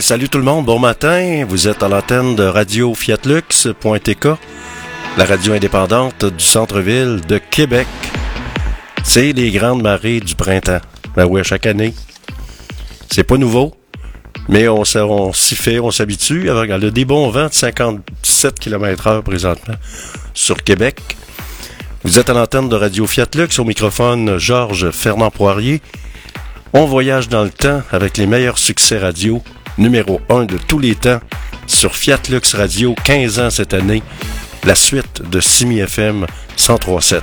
Salut tout le monde, bon matin. Vous êtes à l'antenne de Radio Fiatlux.tk, la radio indépendante du centre-ville de Québec. C'est les grandes marées du printemps. Ben oui, chaque année. C'est pas nouveau, mais on, s'y fait, on s'habitue. avec a des bons vents de 57 km h présentement sur Québec. Vous êtes à l'antenne de Radio Fiatlux, au microphone Georges Fernand Poirier. On voyage dans le temps avec les meilleurs succès radio numéro 1 de tous les temps sur Fiat Lux Radio, 15 ans cette année, la suite de Simi FM 1037.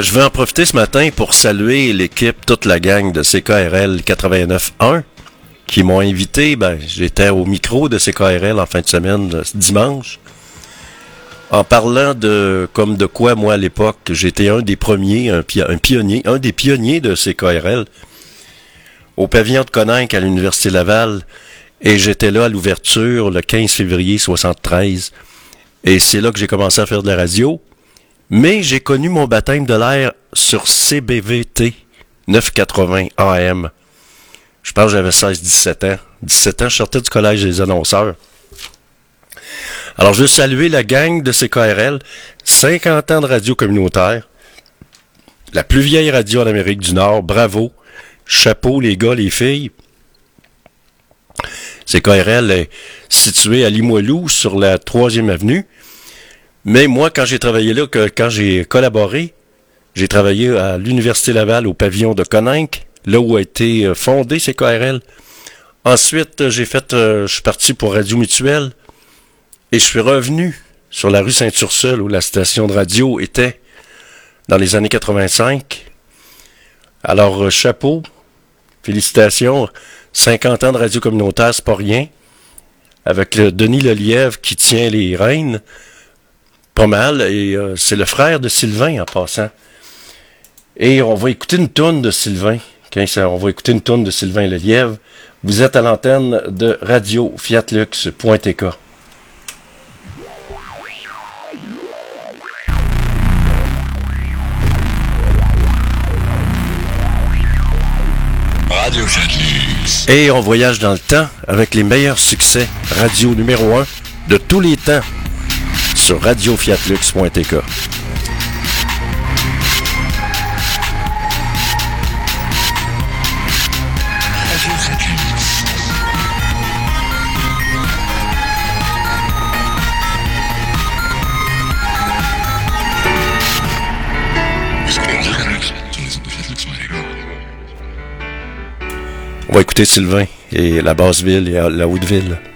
Euh, je vais en profiter ce matin pour saluer l'équipe, toute la gang de CKRL 89.1 qui m'ont invité. Ben, j'étais au micro de CKRL en fin de semaine, euh, dimanche. En parlant de comme de quoi moi à l'époque, j'étais un des premiers, un, pionnier, un des pionniers de CKRL au pavillon de Coninck à l'Université Laval. Et j'étais là à l'ouverture le 15 février 73. Et c'est là que j'ai commencé à faire de la radio. Mais j'ai connu mon baptême de l'air sur CBVT 980 AM. Je pense que j'avais 16-17 ans. 17 ans, je sortais du collège des annonceurs. Alors, je veux saluer la gang de CKRL, 50 ans de radio communautaire, la plus vieille radio en Amérique du Nord, bravo, chapeau les gars, les filles. CKRL est situé à Limoilou, sur la 3e avenue. Mais moi, quand j'ai travaillé là, quand j'ai collaboré, j'ai travaillé à l'Université Laval au pavillon de Coninck, là où a été euh, fondé CKRL. Ensuite, j'ai fait, euh, je suis parti pour Radio Mutuelle et je suis revenu sur la rue Saint-Ursule où la station de radio était dans les années 85. Alors, euh, chapeau, félicitations, 50 ans de radio communautaire, c'est pas rien. Avec Denis Lelièvre qui tient les rênes, pas mal, et c'est le frère de Sylvain en passant. Et on va écouter une tonne de Sylvain on va écouter une tonne de Sylvain Lelièvre. Vous êtes à l'antenne de Radio Fiatlux.tk. Radio Fiatlux. Et on voyage dans le temps avec les meilleurs succès radio numéro 1 de tous les temps sur radiofiatlux.tk. On va écouter Sylvain et la basse-ville et la haute-ville. Moi,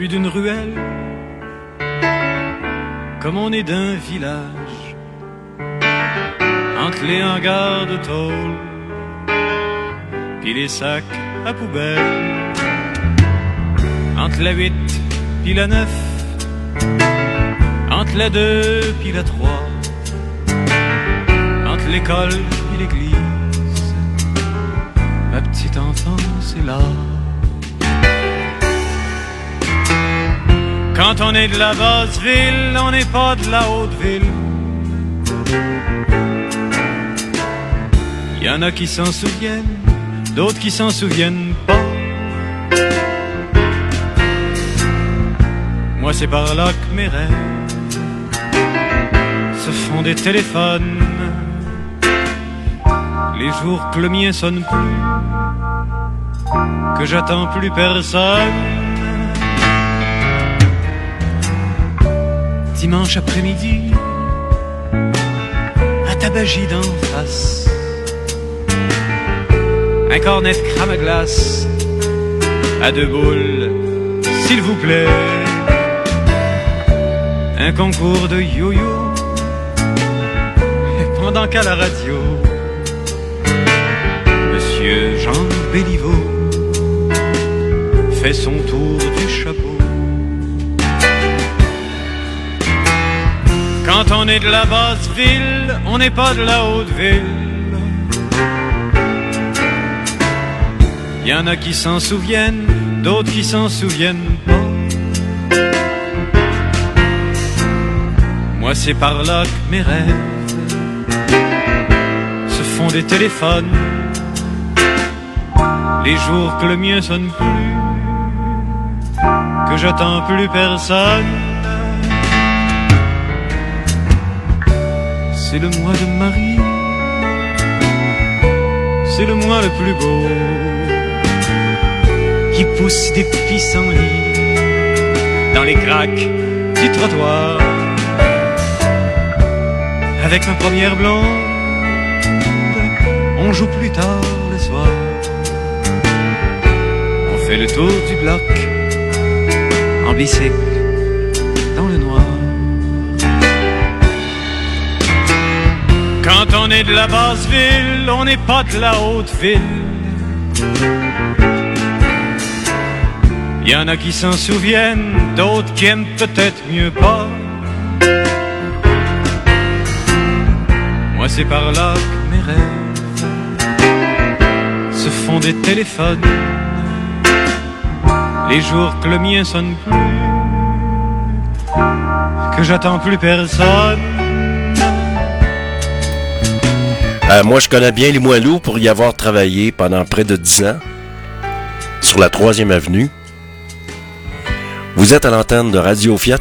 suis d'une ruelle, comme on est d'un village, entre les hangars de tôle, puis les sacs à poubelle, entre la 8 puis la 9, entre la 2 puis la 3 l'école et l'église. Ma petite enfance est là. Quand on est de la basse ville, on n'est pas de la haute ville. Il a qui s'en souviennent, d'autres qui s'en souviennent pas. Moi c'est par là que mes rêves se font des téléphones les jours que le mien sonne plus, que j'attends plus personne. Dimanche après-midi, à tabagie d'en face, un cornet de crème à glace, à deux boules, s'il vous plaît, un concours de yo-yo, pendant qu'à la radio, Jean Béliveau fait son tour du chapeau. Quand on est de la basse ville, on n'est pas de la haute ville. Il y en a qui s'en souviennent, d'autres qui s'en souviennent pas. Moi c'est par là que mes rêves se font des téléphones les jours que le mien sonne plus, que j'attends plus personne. C'est le mois de Marie, c'est le mois le plus beau, qui pousse des pissenlits dans les craques du trottoir. Avec ma première blonde, on joue plus tard le soir. Fait le tour du bloc en bicycle Quand on est de la basse ville, on n'est pas de la haute ville. Y en a qui s'en souviennent, d'autres qui aiment peut-être mieux pas. Moi c'est par là que mes rêves se font des téléphones. Les jours que le mien sonne plus, que j'attends plus personne. Euh, moi, je connais bien les Moilous pour y avoir travaillé pendant près de 10 ans sur la 3e avenue. Vous êtes à l'antenne de Radio Fiat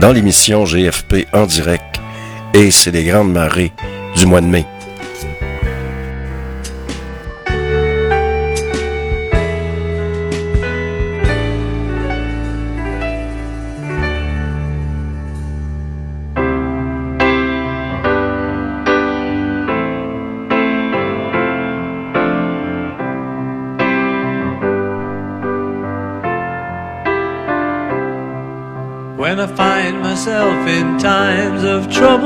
dans l'émission GFP en direct et c'est les grandes marées du mois de mai.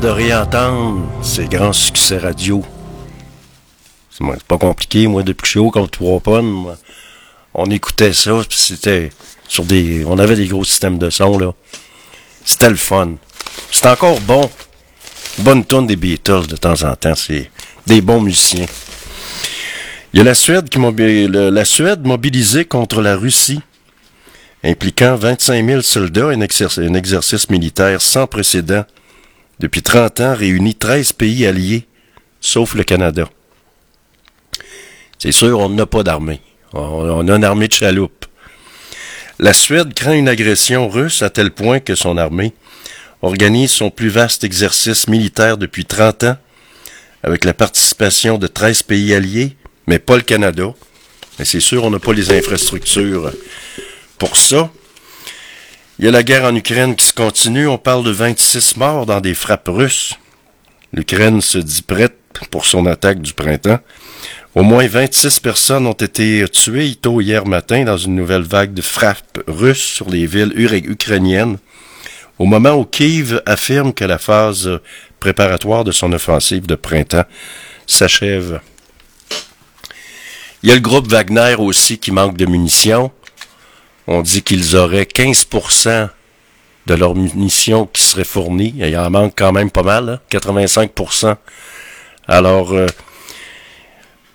De réentendre ces grands succès radio. C'est pas compliqué, moi, depuis que je suis haut comme trois pommes, on écoutait ça, puis c'était, Sur des, on avait des gros systèmes de son, là. C'était le fun. C'est encore bon. Bonne tonne des Beatles de temps en temps. C'est des bons musiciens. Il y a la Suède qui la Suède mobilisée contre la Russie, impliquant 25 000 soldats, un exercice militaire sans précédent. Depuis 30 ans, réunit 13 pays alliés, sauf le Canada. C'est sûr, on n'a pas d'armée. On a une armée de chaloupes. La Suède craint une agression russe à tel point que son armée organise son plus vaste exercice militaire depuis 30 ans, avec la participation de 13 pays alliés, mais pas le Canada. Mais c'est sûr, on n'a pas les infrastructures pour ça. Il y a la guerre en Ukraine qui se continue. On parle de 26 morts dans des frappes russes. L'Ukraine se dit prête pour son attaque du printemps. Au moins 26 personnes ont été tuées tôt hier matin dans une nouvelle vague de frappes russes sur les villes ukrainiennes, au moment où Kiev affirme que la phase préparatoire de son offensive de printemps s'achève. Il y a le groupe Wagner aussi qui manque de munitions. On dit qu'ils auraient 15% de leurs munitions qui seraient fournies. Il en manque quand même pas mal, 85%. Alors, euh,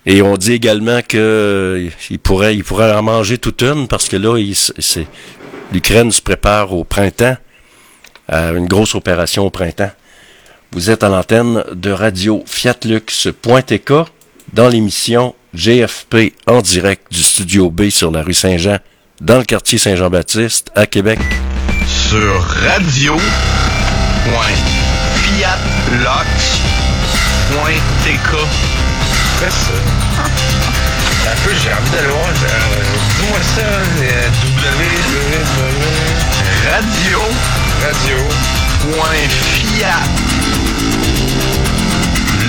et on dit également que euh, il pourrait, il pourrait en manger toute une parce que là, l'Ukraine se prépare au printemps à une grosse opération au printemps. Vous êtes à l'antenne de radio fiatlux.tk dans l'émission GFP en direct du studio B sur la rue Saint-Jean dans le quartier Saint-Jean-Baptiste à Québec. Sur radio. ça. Un peu, j'ai envie d'aller voir. Dis-moi ça, W, Radio. Radio. Point Fiat.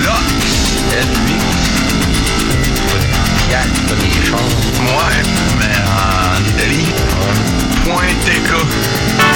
Lux. Pas des chars. Ouais, mais en Italie. Point TK. Ah, le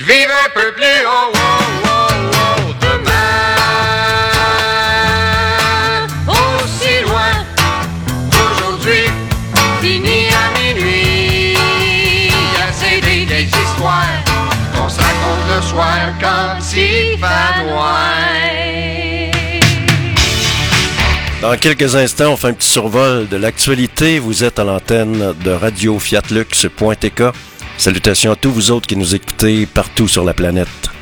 de vivre un peu plus haut, oh, oh, oh, demain. Aussi loin d'aujourd'hui, fini à minuit. Il y Assez des vieilles histoires qu'on se raconte le soir comme si pas Dans quelques instants, on fait un petit survol de l'actualité. Vous êtes à l'antenne de Radio Fiatlux.tk. Salutations à tous vous autres qui nous écoutez partout sur la planète.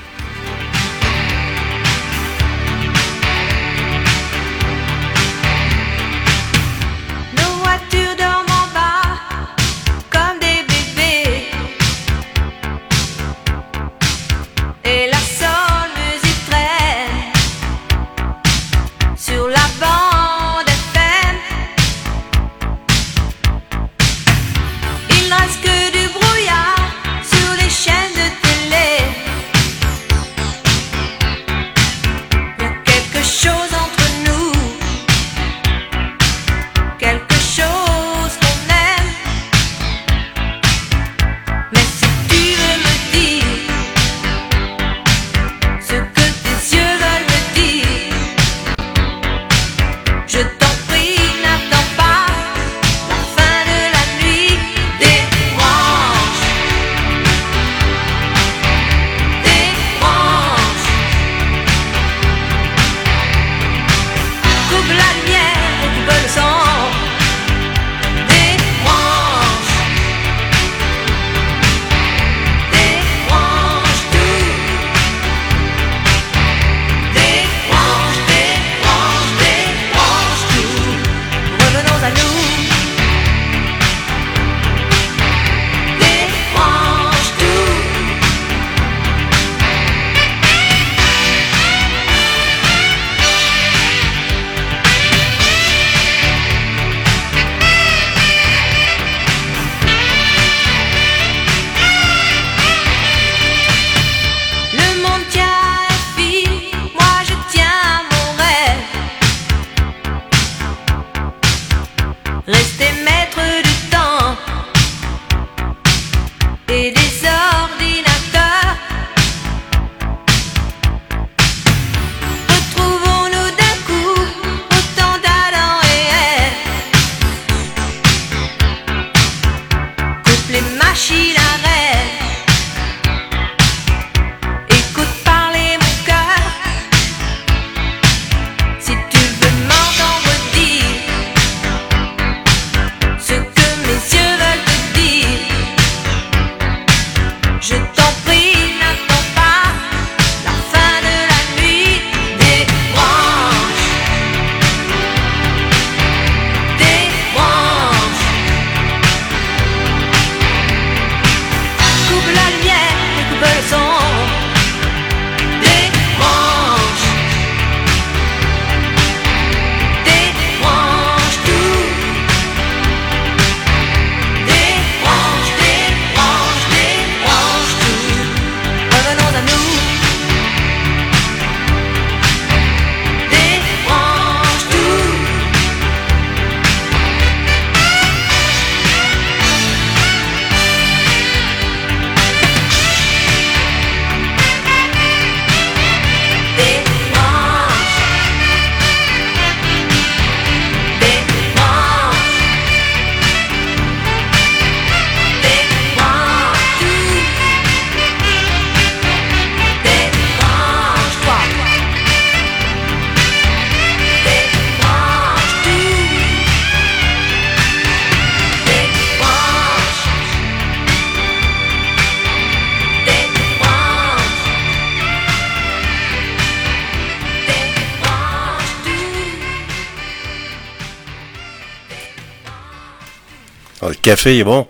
Café est bon.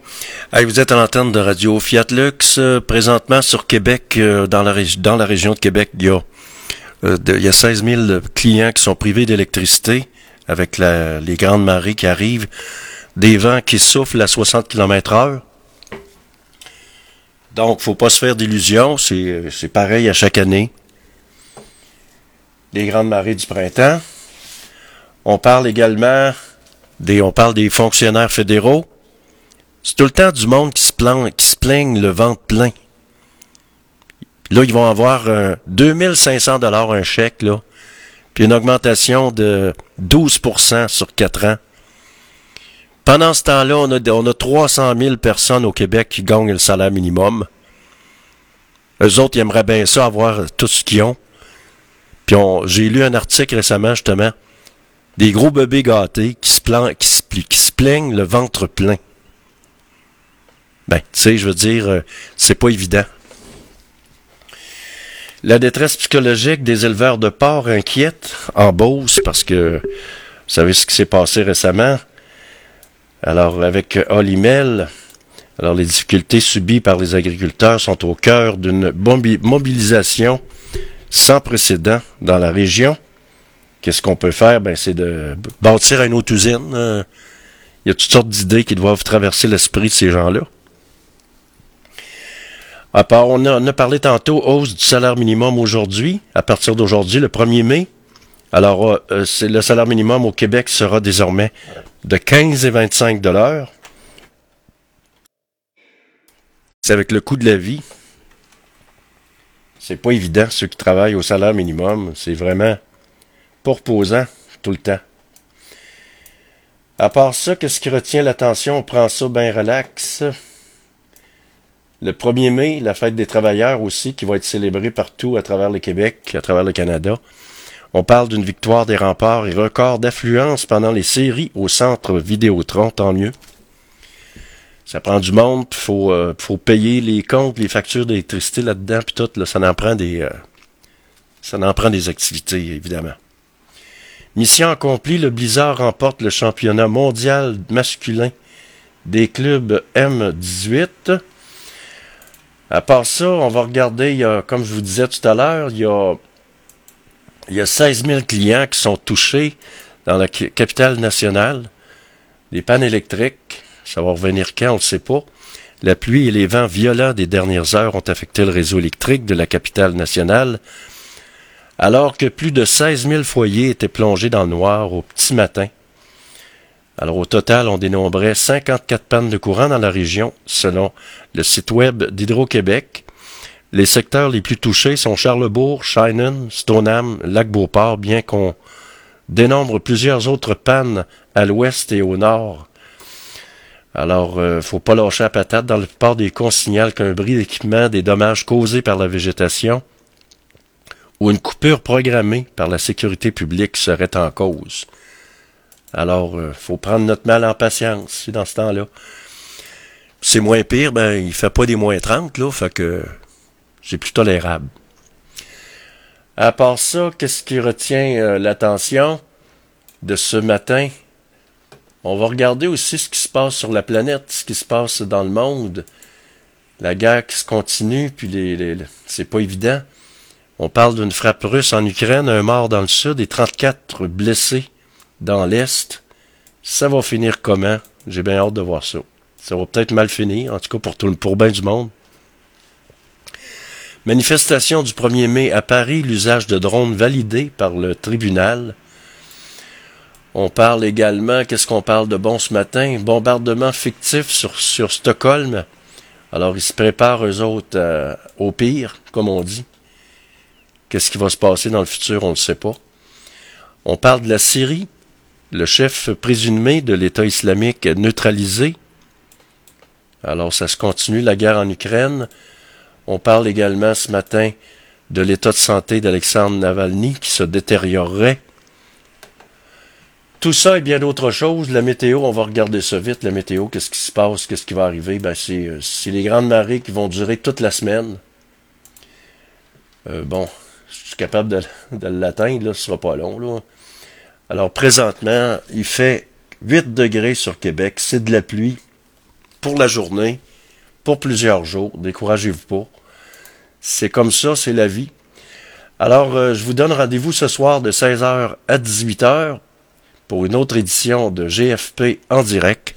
Vous êtes à l'antenne de Radio Fiat Lux. euh, présentement sur Québec, euh, dans, la région de Québec, il y a, euh, de- il y a 16 000 clients qui sont privés d'électricité avec les grandes marées qui arrivent, des vents qui soufflent à 60 km heure. Donc, faut pas se faire d'illusions. Euh, c'est pareil à chaque année. Les grandes marées du printemps. On parle également des, on parle des fonctionnaires fédéraux. C'est tout le temps du monde qui se, plaint, qui se plaigne le ventre plein. Là, ils vont avoir euh, 2500 dollars un chèque, là, puis une augmentation de 12% sur 4 ans. Pendant ce temps-là, on a, on a 300 000 personnes au Québec qui gagnent le salaire minimum. Eux autres, ils aimeraient bien ça, avoir tout ce qu'ils ont. Puis on- j'ai lu un article récemment, justement, des gros bébés gâtés qui se, qui qui se plaignent le ventre plein. Ben, tu sais, je veux dire, euh, c'est pas évident. La détresse psychologique des éleveurs de porcs inquiète en Beauce parce que vous savez ce qui s'est passé récemment? Alors, avec Olimel, alors les difficultés subies par les agriculteurs sont au cœur d'une mobilisation sans précédent dans la région. Qu'est-ce qu'on peut faire? Ben, c'est de bâtir une autre usine. euh, Il y a toutes sortes d'idées qui doivent traverser l'esprit de ces gens-là. À part, on a, parlé tantôt hausse du salaire minimum aujourd'hui, à partir d'aujourd'hui, le 1er mai. Alors, euh, euh, le salaire minimum au Québec sera désormais de 15 et 25 dollars. C'est avec le coût de la vie. C'est pas évident, ceux qui travaillent au salaire minimum. C'est vraiment pas reposant tout le temps. À part ça, qu'est-ce qui retient l'attention? On prend ça bien relax. Le 1er mai, la fête des travailleurs aussi, qui va être célébrée partout à travers le Québec, à travers le Canada. On parle d'une victoire des remparts et record d'affluence pendant les séries au centre Vidéotron, tant mieux. Ça prend du monde, faut, euh, faut payer les comptes, les factures d'électricité là-dedans, puis tout, ça en prend des, euh, ça en prend des activités, évidemment. Mission accomplie, le Blizzard remporte le championnat mondial masculin des clubs M18. À part ça, on va regarder, il y a, comme je vous disais tout à l'heure, il y a, il y a 16 000 clients qui sont touchés dans la capitale nationale. Les pannes électriques, ça va revenir quand, on ne sait pas. La pluie et les vents violents des dernières heures ont affecté le réseau électrique de la capitale nationale, alors que plus de 16 000 foyers étaient plongés dans le noir au petit matin. Alors au total, on dénombrait 54 pannes de courant dans la région, selon le site web d'Hydro-Québec. Les secteurs les plus touchés sont Charlebourg, Shannon, Stoneham, Lac-Beauport, bien qu'on dénombre plusieurs autres pannes à l'ouest et au nord. Alors, euh, faut pas lâcher la patate. Dans la plupart des cas, qu'un bris d'équipement, des dommages causés par la végétation ou une coupure programmée par la sécurité publique serait en cause. Alors, euh, faut prendre notre mal en patience dans ce temps-là. C'est moins pire, ben, il fait pas des moins 30, là, fait que c'est plus tolérable. À part ça, qu'est-ce qui retient euh, l'attention de ce matin? On va regarder aussi ce qui se passe sur la planète, ce qui se passe dans le monde. La guerre qui se continue, puis les, les- les- c'est pas évident. On parle d'une frappe russe en Ukraine, un mort dans le sud et 34 blessés dans l'est. Ça va finir comment? J'ai bien hâte de voir ça. Ça va peut-être mal finir, en tout cas pour, tout, pour bien du monde. Manifestation du 1er mai à Paris, l'usage de drones validé par le tribunal. On parle également, qu'est-ce qu'on parle de bon ce matin? Bombardement fictif sur, sur Stockholm. Alors, ils se préparent, eux autres, euh, au pire, comme on dit. Qu'est-ce qui va se passer dans le futur, on ne sait pas. On parle de la Syrie, le chef présumé de l'État islamique neutralisé. Alors, ça se continue, la guerre en Ukraine. On parle également ce matin de l'état de santé d'Alexandre Navalny qui se détériorerait. Tout ça et bien d'autres choses. La météo, on va regarder ça vite. La météo, qu'est-ce qui se passe, qu'est-ce qui va arriver? Ben, c'est, euh, les grandes marées qui vont durer toute la semaine. Euh, bon, je suis capable de, de l'atteindre, là, ce sera pas long, là. Alors, présentement, il fait 8 degrés sur Québec, c'est de la pluie. pour la journée, pour plusieurs jours. Découragez-vous pas. C'est comme ça, c'est la vie. Alors, euh, je vous donne rendez-vous ce soir de 16h à 18h pour une autre édition de GFP en direct,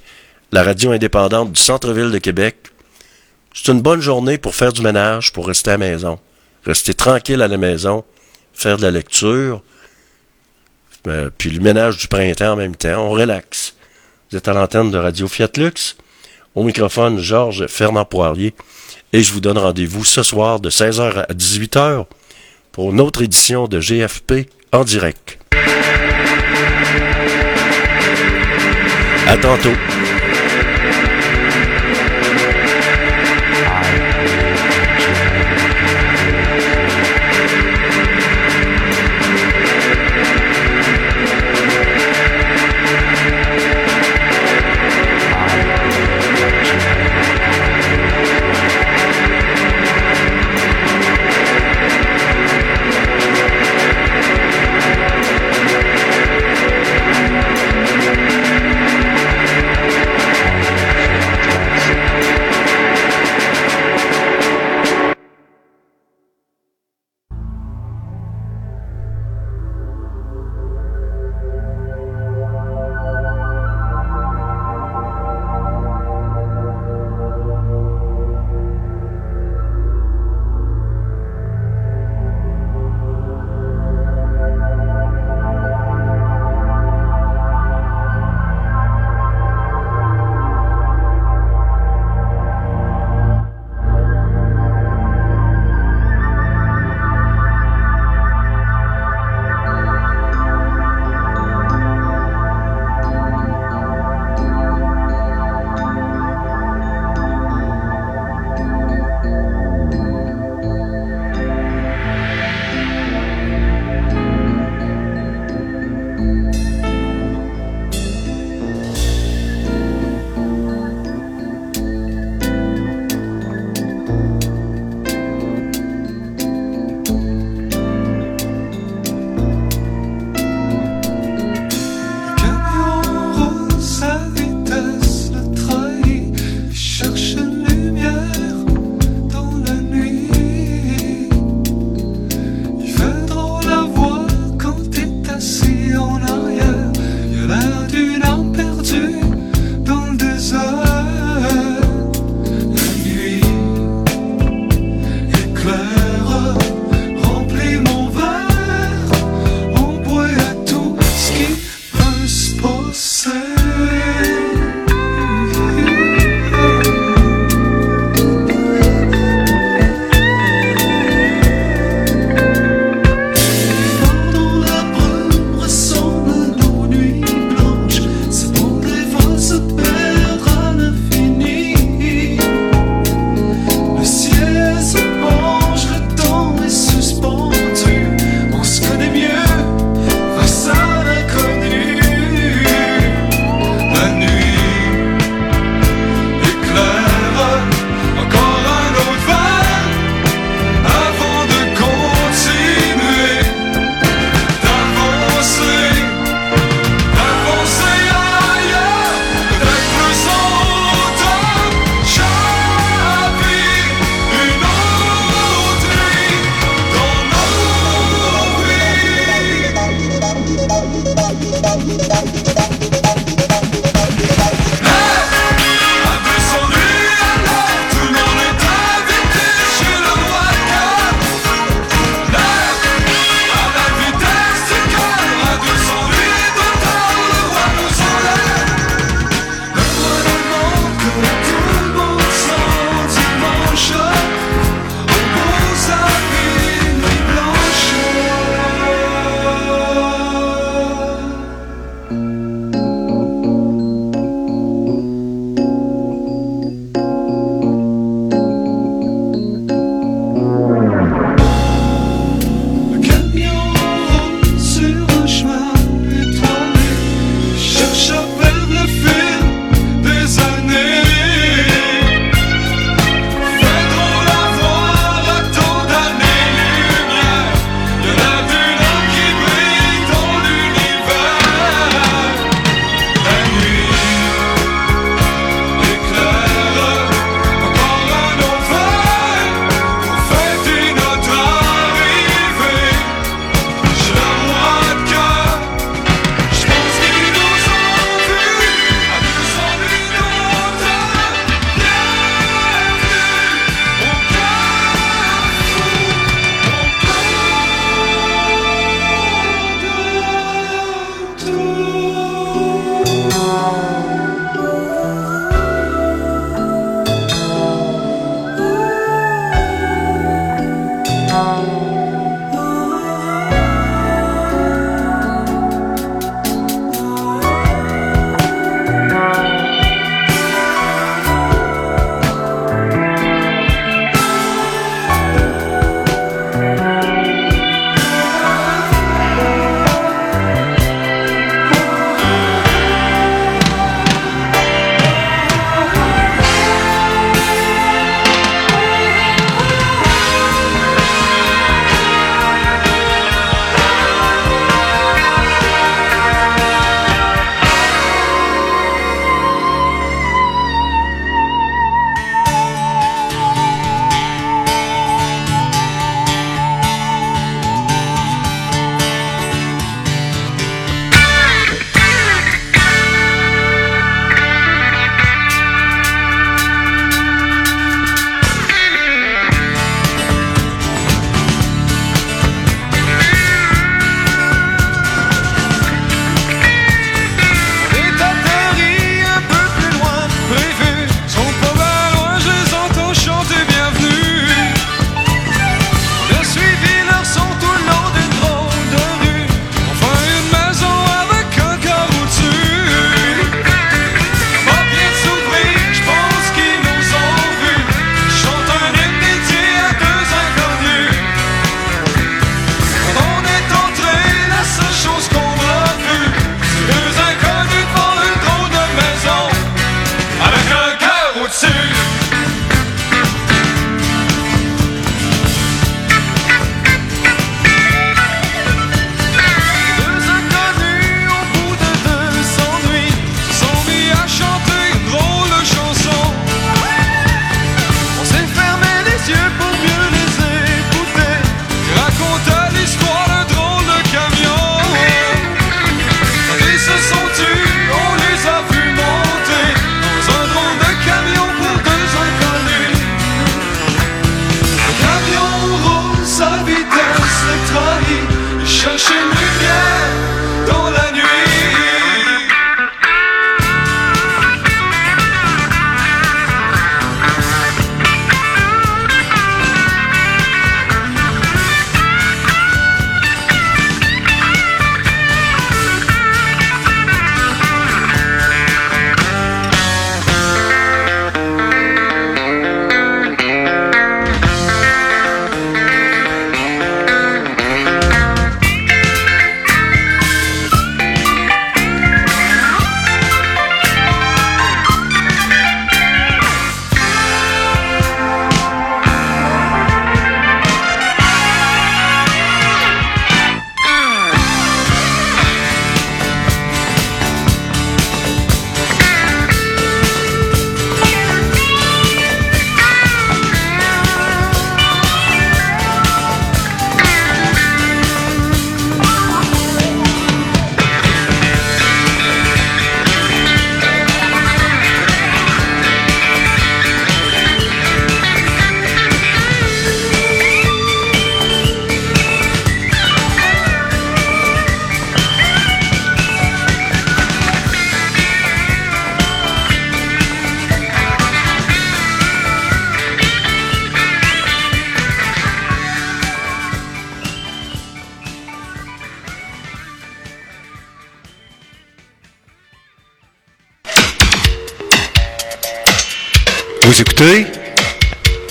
la radio indépendante du centre-ville de Québec. C'est une bonne journée pour faire du ménage, pour rester à la maison. Rester tranquille à la maison, faire de la lecture, euh, puis le ménage du printemps en même temps. On relaxe. Vous êtes à l'antenne de Radio Fiat Lux. Au microphone, Georges Fernand Poirier. Et je vous donne rendez-vous ce soir de 16h à 18h pour une autre édition de GFP en direct. À tantôt.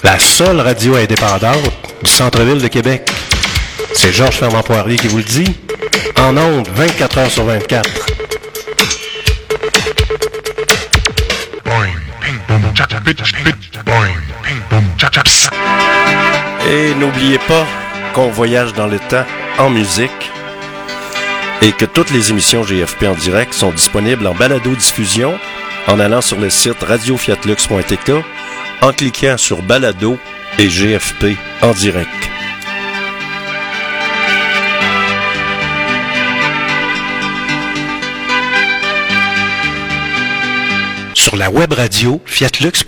La seule radio indépendante du centre-ville de Québec. C'est Georges Fernand Poirier qui vous le dit. En ondes, 24 heures sur 24. Et n'oubliez pas qu'on voyage dans le temps en musique et que toutes les émissions GFP en direct sont disponibles en balado-diffusion en allant sur le site radiofiatlux.tk en cliquant sur balado et GFP en direct. Sur la web radio fiatlux.tk